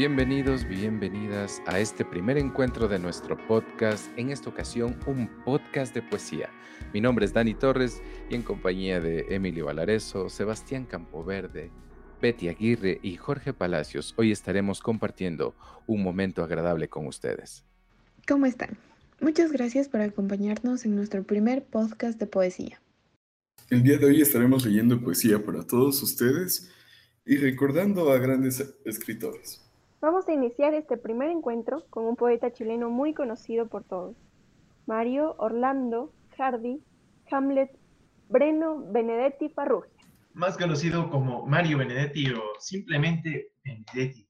Bienvenidos, bienvenidas a este primer encuentro de nuestro podcast, en esta ocasión un podcast de poesía. Mi nombre es Dani Torres y en compañía de Emilio Valareso, Sebastián Campoverde, Betty Aguirre y Jorge Palacios, hoy estaremos compartiendo un momento agradable con ustedes. ¿Cómo están? Muchas gracias por acompañarnos en nuestro primer podcast de poesía. El día de hoy estaremos leyendo poesía para todos ustedes y recordando a grandes escritores. Vamos a iniciar este primer encuentro con un poeta chileno muy conocido por todos, Mario Orlando Hardy Hamlet Breno Benedetti Farrugia. Más conocido como Mario Benedetti o simplemente Benedetti,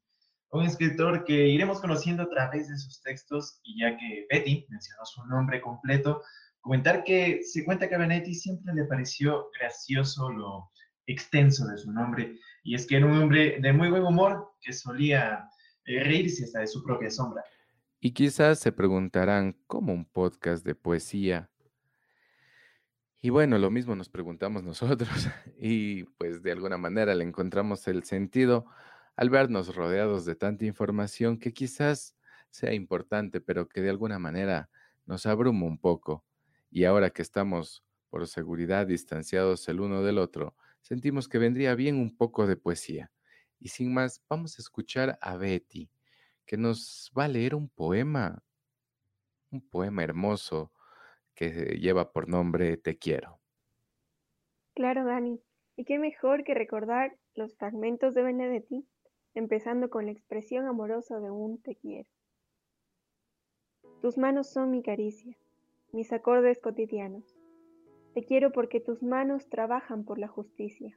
un escritor que iremos conociendo a través de sus textos y ya que Betty mencionó su nombre completo, comentar que se cuenta que a Benedetti siempre le pareció gracioso lo extenso de su nombre y es que era un hombre de muy buen humor que solía hasta de su propia sombra. Y quizás se preguntarán, ¿cómo un podcast de poesía? Y bueno, lo mismo nos preguntamos nosotros y pues de alguna manera le encontramos el sentido al vernos rodeados de tanta información que quizás sea importante, pero que de alguna manera nos abruma un poco. Y ahora que estamos por seguridad distanciados el uno del otro, sentimos que vendría bien un poco de poesía. Y sin más, vamos a escuchar a Betty, que nos va a leer un poema, un poema hermoso que lleva por nombre Te quiero. Claro, Dani. Y qué mejor que recordar los fragmentos de Benedetti, empezando con la expresión amorosa de un te quiero. Tus manos son mi caricia, mis acordes cotidianos. Te quiero porque tus manos trabajan por la justicia.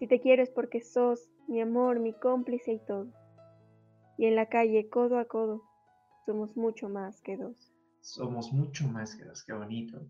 Si te quiero es porque sos mi amor, mi cómplice y todo. Y en la calle, codo a codo, somos mucho más que dos. Somos mucho más que dos, qué bonito.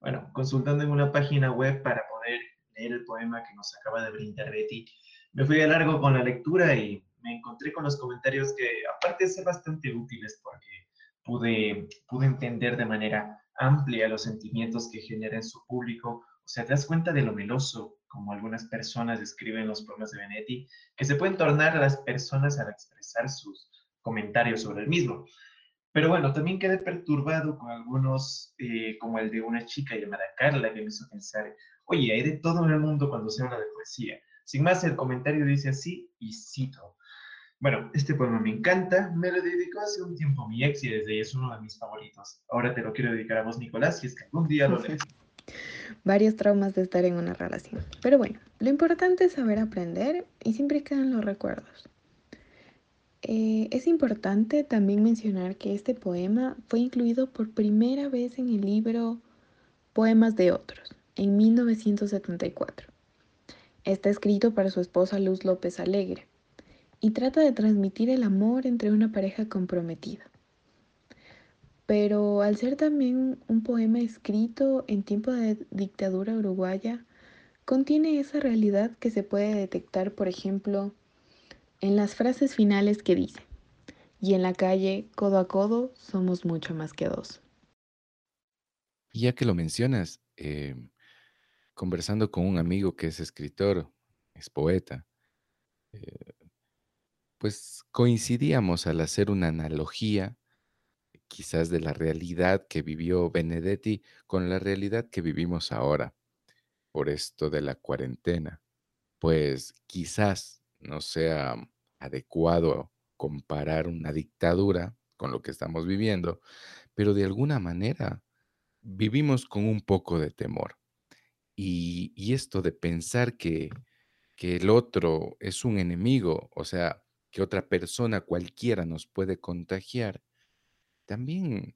Bueno, consultando en una página web para poder leer el poema que nos acaba de brindar Betty, me fui a largo con la lectura y me encontré con los comentarios que, aparte de ser bastante útiles porque pude, pude entender de manera amplia los sentimientos que genera en su público, o sea, te das cuenta de lo meloso, como algunas personas describen los poemas de Benetti, que se pueden tornar a las personas al expresar sus comentarios sobre el mismo. Pero bueno, también quedé perturbado con algunos, eh, como el de una chica llamada Carla, que me hizo pensar, oye, hay de todo en el mundo cuando se habla de poesía. Sin más, el comentario dice así, y cito. Bueno, este poema me encanta, me lo dedicó hace un tiempo mi ex y desde ahí es uno de mis favoritos. Ahora te lo quiero dedicar a vos, Nicolás, y es que algún día lo lees varios traumas de estar en una relación. Pero bueno, lo importante es saber aprender y siempre quedan los recuerdos. Eh, es importante también mencionar que este poema fue incluido por primera vez en el libro Poemas de otros, en 1974. Está escrito para su esposa Luz López Alegre y trata de transmitir el amor entre una pareja comprometida pero al ser también un poema escrito en tiempo de dictadura uruguaya, contiene esa realidad que se puede detectar, por ejemplo, en las frases finales que dice, y en la calle, codo a codo, somos mucho más que dos. Ya que lo mencionas, eh, conversando con un amigo que es escritor, es poeta, eh, pues coincidíamos al hacer una analogía quizás de la realidad que vivió Benedetti con la realidad que vivimos ahora por esto de la cuarentena, pues quizás no sea adecuado comparar una dictadura con lo que estamos viviendo, pero de alguna manera vivimos con un poco de temor. Y, esto de pensar que, que el otro es un enemigo, o sea, que otra persona cualquiera nos puede contagiar, también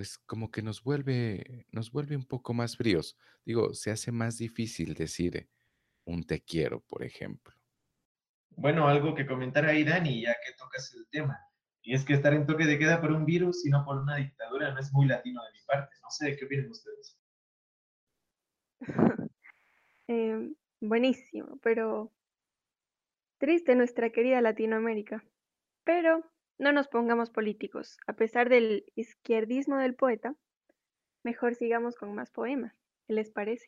pues como que nos vuelve, nos vuelve un poco más fríos. Digo, se hace más difícil decir un te quiero, por ejemplo. Bueno, algo que comentar ahí, Dani, ya que tocas el tema. Y es que estar en toque de queda por un virus y no por una dictadura no es muy latino de mi parte. No sé, ¿qué opinan ustedes? Em, buenísimo, pero triste nuestra querida Latinoamérica. Pero no nos pongamos políticos. A pesar del izquierdismo del poeta, mejor sigamos con más poemas. ¿Qué les parece?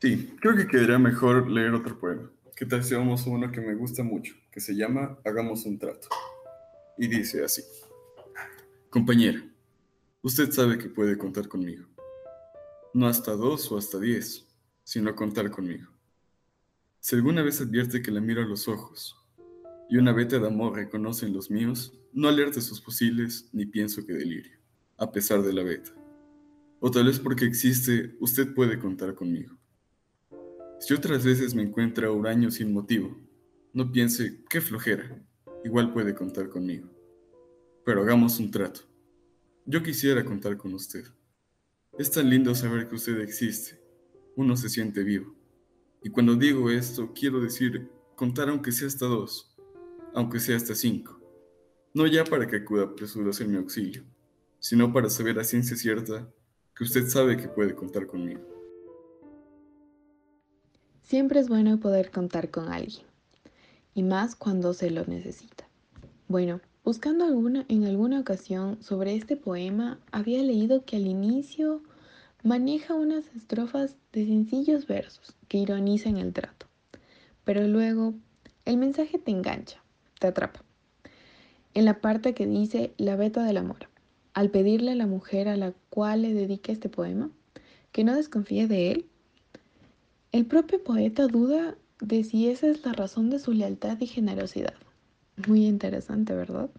Sí, creo que quedaría mejor leer otro poema. ¿Qué tal si uno que me gusta mucho, que se llama Hagamos un trato? Y dice así. Compañera, usted sabe que puede contar conmigo. No hasta dos o hasta diez, sino contar conmigo. Si alguna vez advierte que la miro a los ojos y una veta de amor reconoce en los míos, no alerte sus fusiles ni pienso que delirio, a pesar de la veta. O tal vez porque existe, usted puede contar conmigo. Si otras veces me encuentra huraño sin motivo, no piense, qué flojera, igual puede contar conmigo. Pero hagamos un trato. Yo quisiera contar con usted. Es tan lindo saber que usted existe. Uno se siente vivo. Y cuando digo esto, quiero decir contar aunque sea hasta dos, aunque sea hasta cinco. No ya para que acuda presuroso en mi auxilio, sino para saber a ciencia cierta que usted sabe que puede contar conmigo. Siempre es bueno poder contar con alguien, y más cuando se lo necesita. Bueno, buscando alguna, en alguna ocasión sobre este poema, había leído que al inicio maneja unas estrofas de sencillos versos que ironizan el trato, pero luego el mensaje te engancha te atrapa. En la parte que dice la beta del amor, al pedirle a la mujer a la cual le dedica este poema que no desconfíe de él, el propio poeta duda de si esa es la razón de su lealtad y generosidad. Muy interesante, ¿verdad?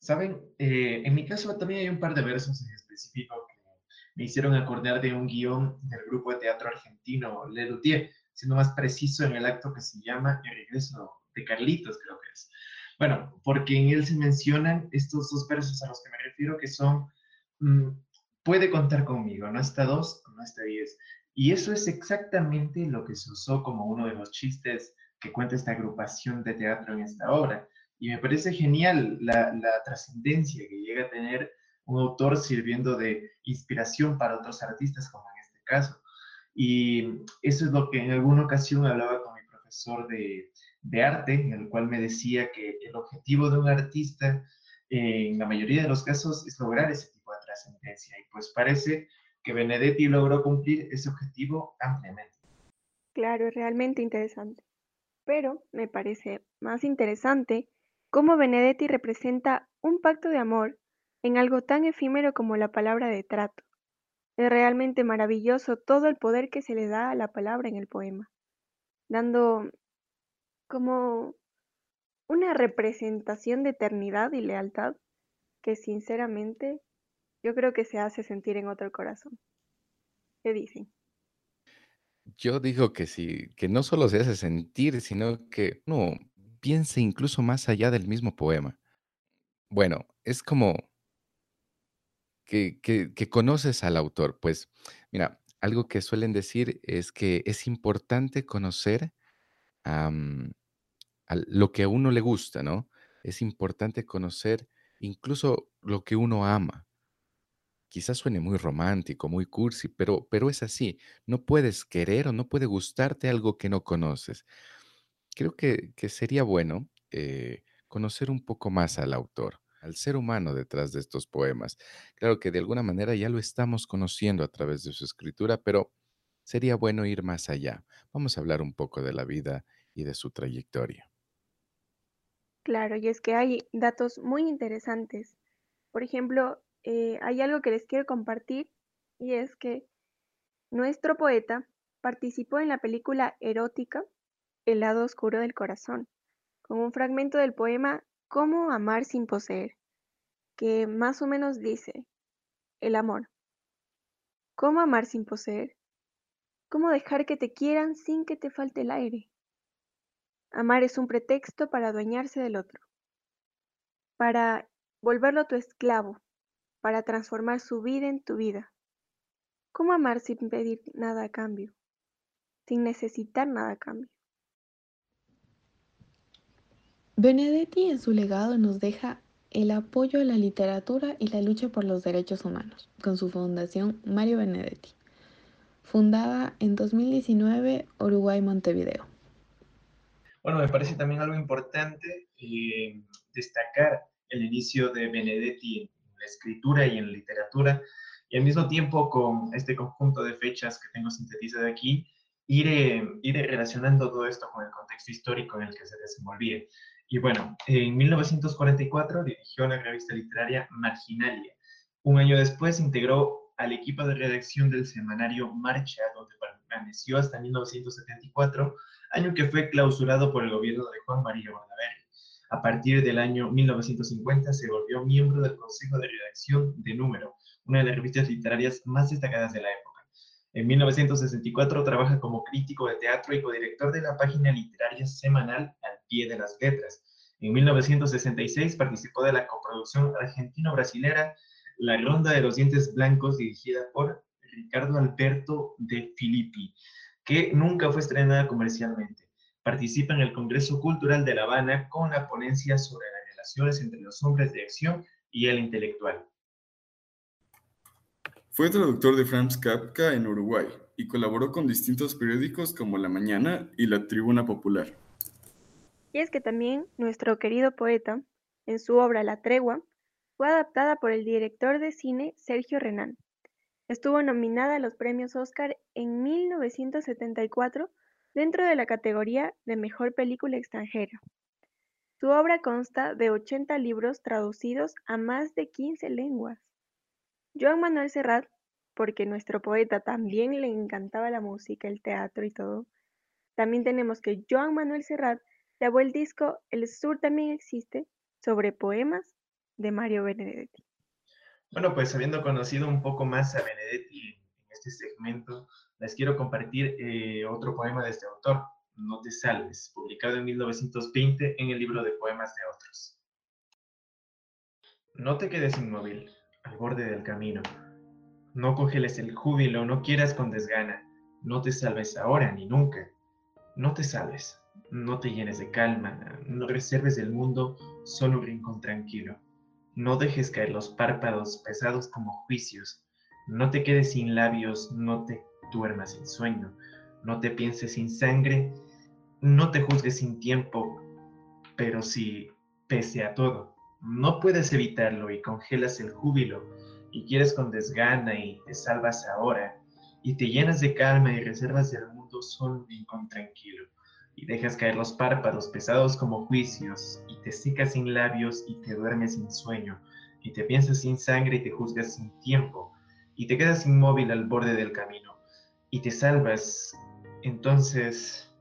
Saben, eh, en mi caso también hay un par de versos en específico que me hicieron acordar de un guion del grupo de teatro argentino Le Luthier, siendo más preciso en el acto que se llama El regreso de Carlitos, creo que es. Bueno, porque en él se mencionan estos dos versos a los que me refiero, que son, mm, puede contar conmigo, no está dos, no está diez. Y eso es exactamente lo que se usó como uno de los chistes que cuenta esta agrupación de teatro en esta obra. Y me parece genial la, la trascendencia que llega a tener un autor sirviendo de inspiración para otros artistas, como en este caso. Y eso es lo que en alguna ocasión hablaba con mi profesor de, de arte, en el cual me decía que el objetivo de un artista, eh, en la mayoría de los casos, es lograr ese tipo de trascendencia. Y pues parece que Benedetti logró cumplir ese objetivo ampliamente. Claro, realmente interesante. Pero me parece más interesante cómo Benedetti representa un pacto de amor en algo tan efímero como la palabra de trato. Es realmente maravilloso todo el poder que se le da a la palabra en el poema, dando como una representación de eternidad y lealtad que sinceramente yo creo que se hace sentir en otro corazón. ¿Qué dicen? Yo digo que sí, que no solo se hace sentir, sino que uno piense incluso más allá del mismo poema. Bueno, es como que, que, que conoces al autor. Pues mira, algo que suelen decir es que es importante conocer lo que a uno le gusta, ¿no? Es importante conocer incluso lo que uno ama. Quizás suene muy romántico, muy cursi, pero, pero es así. No puedes querer o no puede gustarte algo que no conoces. Creo que, que sería bueno eh, conocer un poco más al autor, al ser humano detrás de estos poemas. Claro que de alguna manera ya lo estamos conociendo a través de su escritura, pero sería bueno ir más allá. Vamos a hablar un poco de la vida y de su trayectoria. Claro, y es que hay datos muy interesantes. Por ejemplo, eh, hay algo que les quiero compartir y es que nuestro poeta participó en la película erótica El lado oscuro del corazón, con un fragmento del poema Cómo amar sin poseer, que más o menos dice, el amor. ¿Cómo amar sin poseer? ¿Cómo dejar que te quieran sin que te falte el aire? Amar es un pretexto para adueñarse del otro, para volverlo tu esclavo, para transformar su vida en tu vida. ¿Cómo amar sin pedir nada a cambio? Sin necesitar nada a cambio. Benedetti en su legado nos deja el apoyo a la literatura y la lucha por los derechos humanos, con su fundación Mario Benedetti, fundada en 2019 Uruguay Montevideo. Bueno, me parece también algo importante eh, destacar el inicio de Benedetti en la escritura y en la literatura, y al mismo tiempo con este conjunto de fechas que tengo sintetizado aquí, ir, ir relacionando todo esto con el contexto histórico en el que se desenvolvía. Y bueno, en 1944 dirigió la revista literaria Marginalia. Un año después integró al equipo de redacción del semanario Marcha, donde permaneció hasta 1974, año que fue clausurado por el gobierno de Juan María Bordaberry. A partir del año 1950 se volvió miembro del Consejo de Redacción de Número, una de las revistas literarias más destacadas de la época. En 1964 trabaja como crítico de teatro y codirector de la página literaria semanal Al pie de las letras. En 1966 participó de la coproducción argentino-brasilera La Ronda de los Dientes Blancos, dirigida por Ricardo Alberto de Filippi, que nunca fue estrenada comercialmente. Participa en el Congreso Cultural de La Habana con la ponencia sobre las relaciones entre los hombres de acción y el intelectual. Fue traductor de Franz Kafka en Uruguay y colaboró con distintos periódicos como La Mañana y La Tribuna Popular. Y es que también nuestro querido poeta, en su obra La Tregua, fue adaptada por el director de cine Sergio Renán. Estuvo nominada a los premios Oscar en 1974 dentro de la categoría de Mejor Película Extranjera. Su obra consta de 80 libros traducidos a más de 15 lenguas. Joan Manuel Serrat, porque nuestro poeta también le encantaba la música, el teatro y todo. También tenemos que Joan Manuel Serrat grabó el disco El Sur también existe sobre poemas de Mario Benedetti. Bueno, pues habiendo conocido un poco más a Benedetti en este segmento, les quiero compartir eh, otro poema de este autor, No te salves, publicado en 1920 en el libro de poemas de otros. No te quedes inmóvil, al borde del camino. No congeles el júbilo, no quieras con desgana. No te salves ahora ni nunca. No te salves, no te llenes de calma, no reserves del mundo solo un rincón tranquilo. No dejes caer los párpados pesados como juicios. No te quedes sin labios, no te duermas sin sueño. No te pienses sin sangre, no te juzgues sin tiempo. Pero si, pese a todo, no puedes evitarlo y congelas el júbilo y quieres con desgana y te salvas ahora y te llenas de calma y reservas del mundo solo y con tranquilo y dejas caer los párpados pesados como juicios y te secas sin labios y te duermes sin sueño y te piensas sin sangre y te juzgas sin tiempo y te quedas inmóvil al borde del camino y te salvas, entonces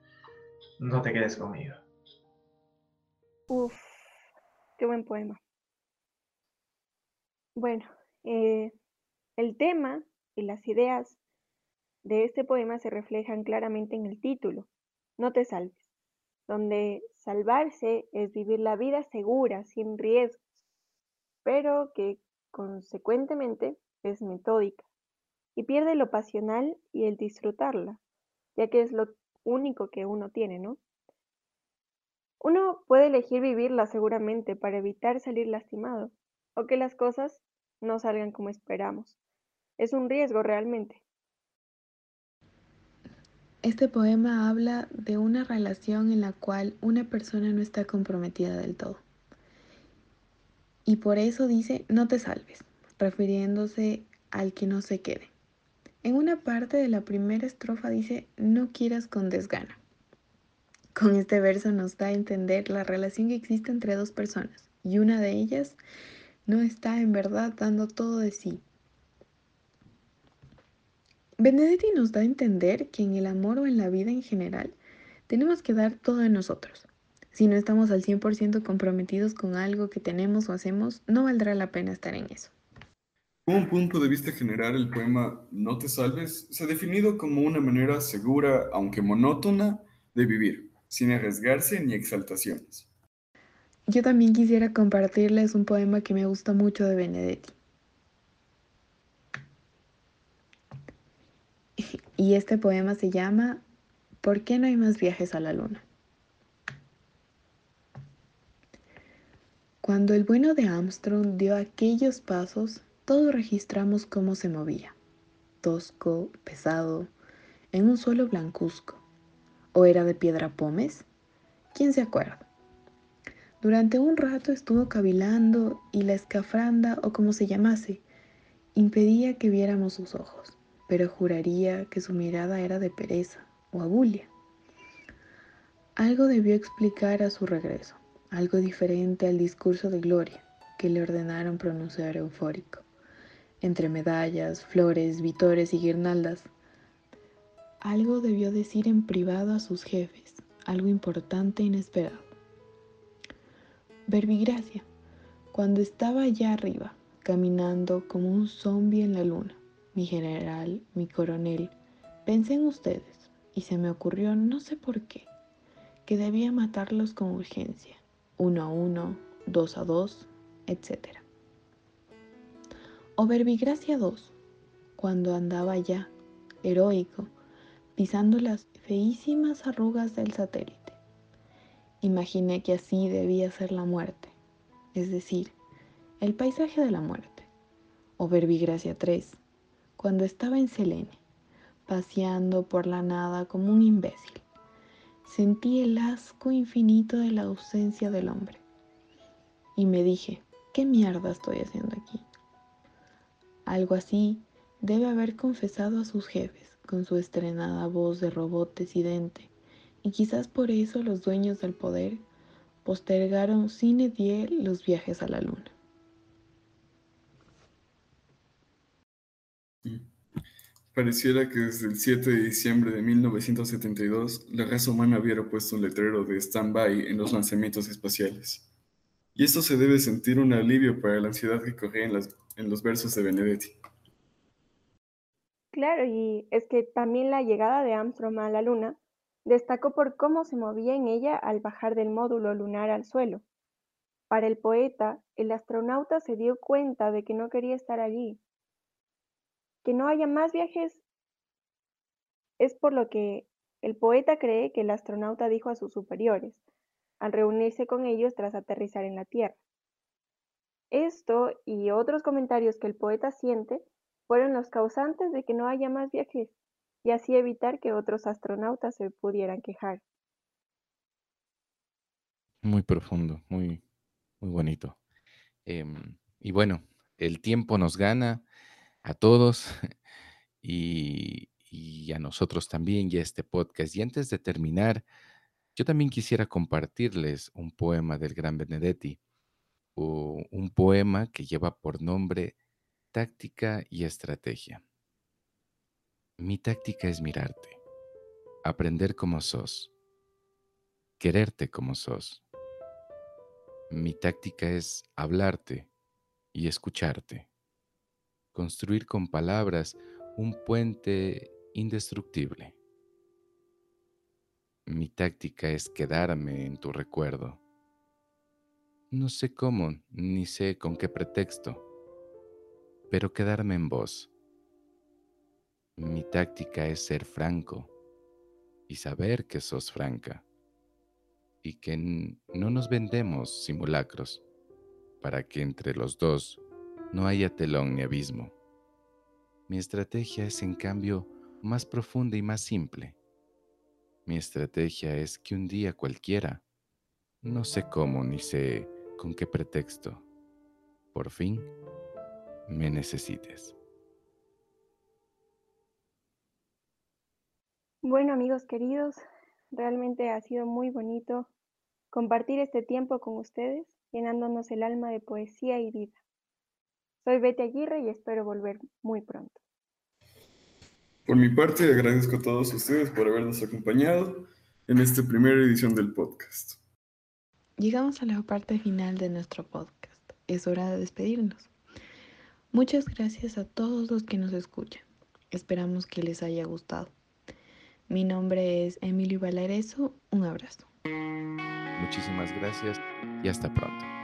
no te quedes conmigo. Uf. Qué buen poema. Bueno, eh, el tema y las ideas de este poema se reflejan claramente en el título, No te salves, donde salvarse es vivir la vida segura, sin riesgos, pero que consecuentemente es metódica y pierde lo pasional y el disfrutarla, ya que es lo único que uno tiene, ¿no? Uno puede elegir vivirla seguramente para evitar salir lastimado, o que las cosas no salgan como esperamos. Es un riesgo realmente. Este poema habla de una relación en la cual una persona no está comprometida del todo. Y por eso dice, no te salves, refiriéndose al que no se quede. En una parte de la primera estrofa dice, no quieras con desgana. Con este verso nos da a entender la relación que existe entre dos personas y una de ellas no está en verdad dando todo de sí. Benedetti nos da a entender que en el amor o en la vida en general tenemos que dar todo de nosotros, Si no estamos al 100% comprometidos con algo que tenemos o hacemos, no valdrá la pena estar en eso. Como un punto de vista general, el poema No te salves se ha definido como una manera segura, aunque monótona, de vivir, sin arriesgarse ni exaltaciones. Yo también quisiera compartirles un poema que me gusta mucho de Benedetti. Y este poema se llama ¿Por qué no hay más viajes a la luna? Cuando el bueno de Armstrong dio aquellos pasos, todos registramos cómo se movía. Tosco, pesado, en un suelo blancuzco. ¿O era de piedra pómez? ¿Quién se acuerda? Durante un rato estuvo cavilando y la escafranda, o como se llamase, impedía que viéramos sus ojos, pero juraría que su mirada era de pereza o abulia. Algo debió explicar a su regreso, algo diferente al discurso de gloria que le ordenaron pronunciar eufórico. Entre medallas, flores, vitores y guirnaldas, algo debió decir en privado a sus jefes, algo importante e inesperado. Verbigracia, cuando estaba allá arriba, caminando como un zombi en la luna, mi general, mi coronel, pensé en ustedes y se me ocurrió, no sé por qué, que debía matarlos con urgencia, uno a uno, dos a dos, etc. O Verbigracia 2, cuando andaba ya, heroico, pisando las feísimas arrugas del satélite. Imaginé que así debía ser la muerte, es decir, el paisaje de la muerte. O Verbigracia 3, cuando estaba en Selene, paseando por la nada como un imbécil. Sentí el asco infinito de la ausencia del hombre. Y me dije, ¿qué mierda estoy haciendo aquí? Algo así debe haber confesado a sus jefes con su estrenada voz de robot decidente y quizás por eso los dueños del poder postergaron sin die los viajes a la luna. Pareciera que desde el 7 de diciembre de 1972 la raza humana hubiera puesto un letrero de stand-by en los lanzamientos espaciales. Y esto se debe sentir un alivio para la ansiedad que corría en, en los versos de Benedetti. Claro, y es que también la llegada de Armstrong a la Luna Destacó por cómo se movía en ella al bajar del módulo lunar al suelo. Para el poeta, el astronauta se dio cuenta de que no quería estar allí. Que no haya más viajes es por lo que el poeta cree que el astronauta dijo a sus superiores, al reunirse con ellos tras aterrizar en la Tierra. Esto y otros comentarios que el poeta siente fueron los causantes de que no haya más viajes y así evitar que otros astronautas se pudieran quejar. Muy profundo, muy, muy bonito. Em, y bueno, el tiempo nos gana a todos y, a nosotros también y a este podcast. Y antes de terminar, yo también quisiera compartirles un poema del gran Benedetti, o un poema que lleva por nombre Táctica y Estrategia. Mi táctica es mirarte, aprender como sos, quererte como sos. Mi táctica es hablarte y escucharte, construir con palabras un puente indestructible. Mi táctica es quedarme en tu recuerdo. No sé cómo, ni sé con qué pretexto, pero quedarme en vos mi táctica es ser franco y saber que sos franca y que no nos vendemos simulacros para que entre los dos no haya telón ni abismo. Mi estrategia es en cambio más profunda y más simple. Mi estrategia es que un día cualquiera, no sé cómo ni sé con qué pretexto, por fin me necesites. Bueno, amigos queridos, realmente ha sido muy bonito compartir este tiempo con ustedes, llenándonos el alma de poesía y vida. Soy Betty Aguirre y espero volver muy pronto. Por mi parte, agradezco a todos ustedes por habernos acompañado en esta primera edición del podcast. llegamos a la parte final de nuestro podcast. Es hora de despedirnos. Muchas gracias a todos los que nos escuchan. Esperamos que les haya gustado. Mi nombre es Emilio Valareso. Un abrazo. Muchísimas gracias y hasta pronto.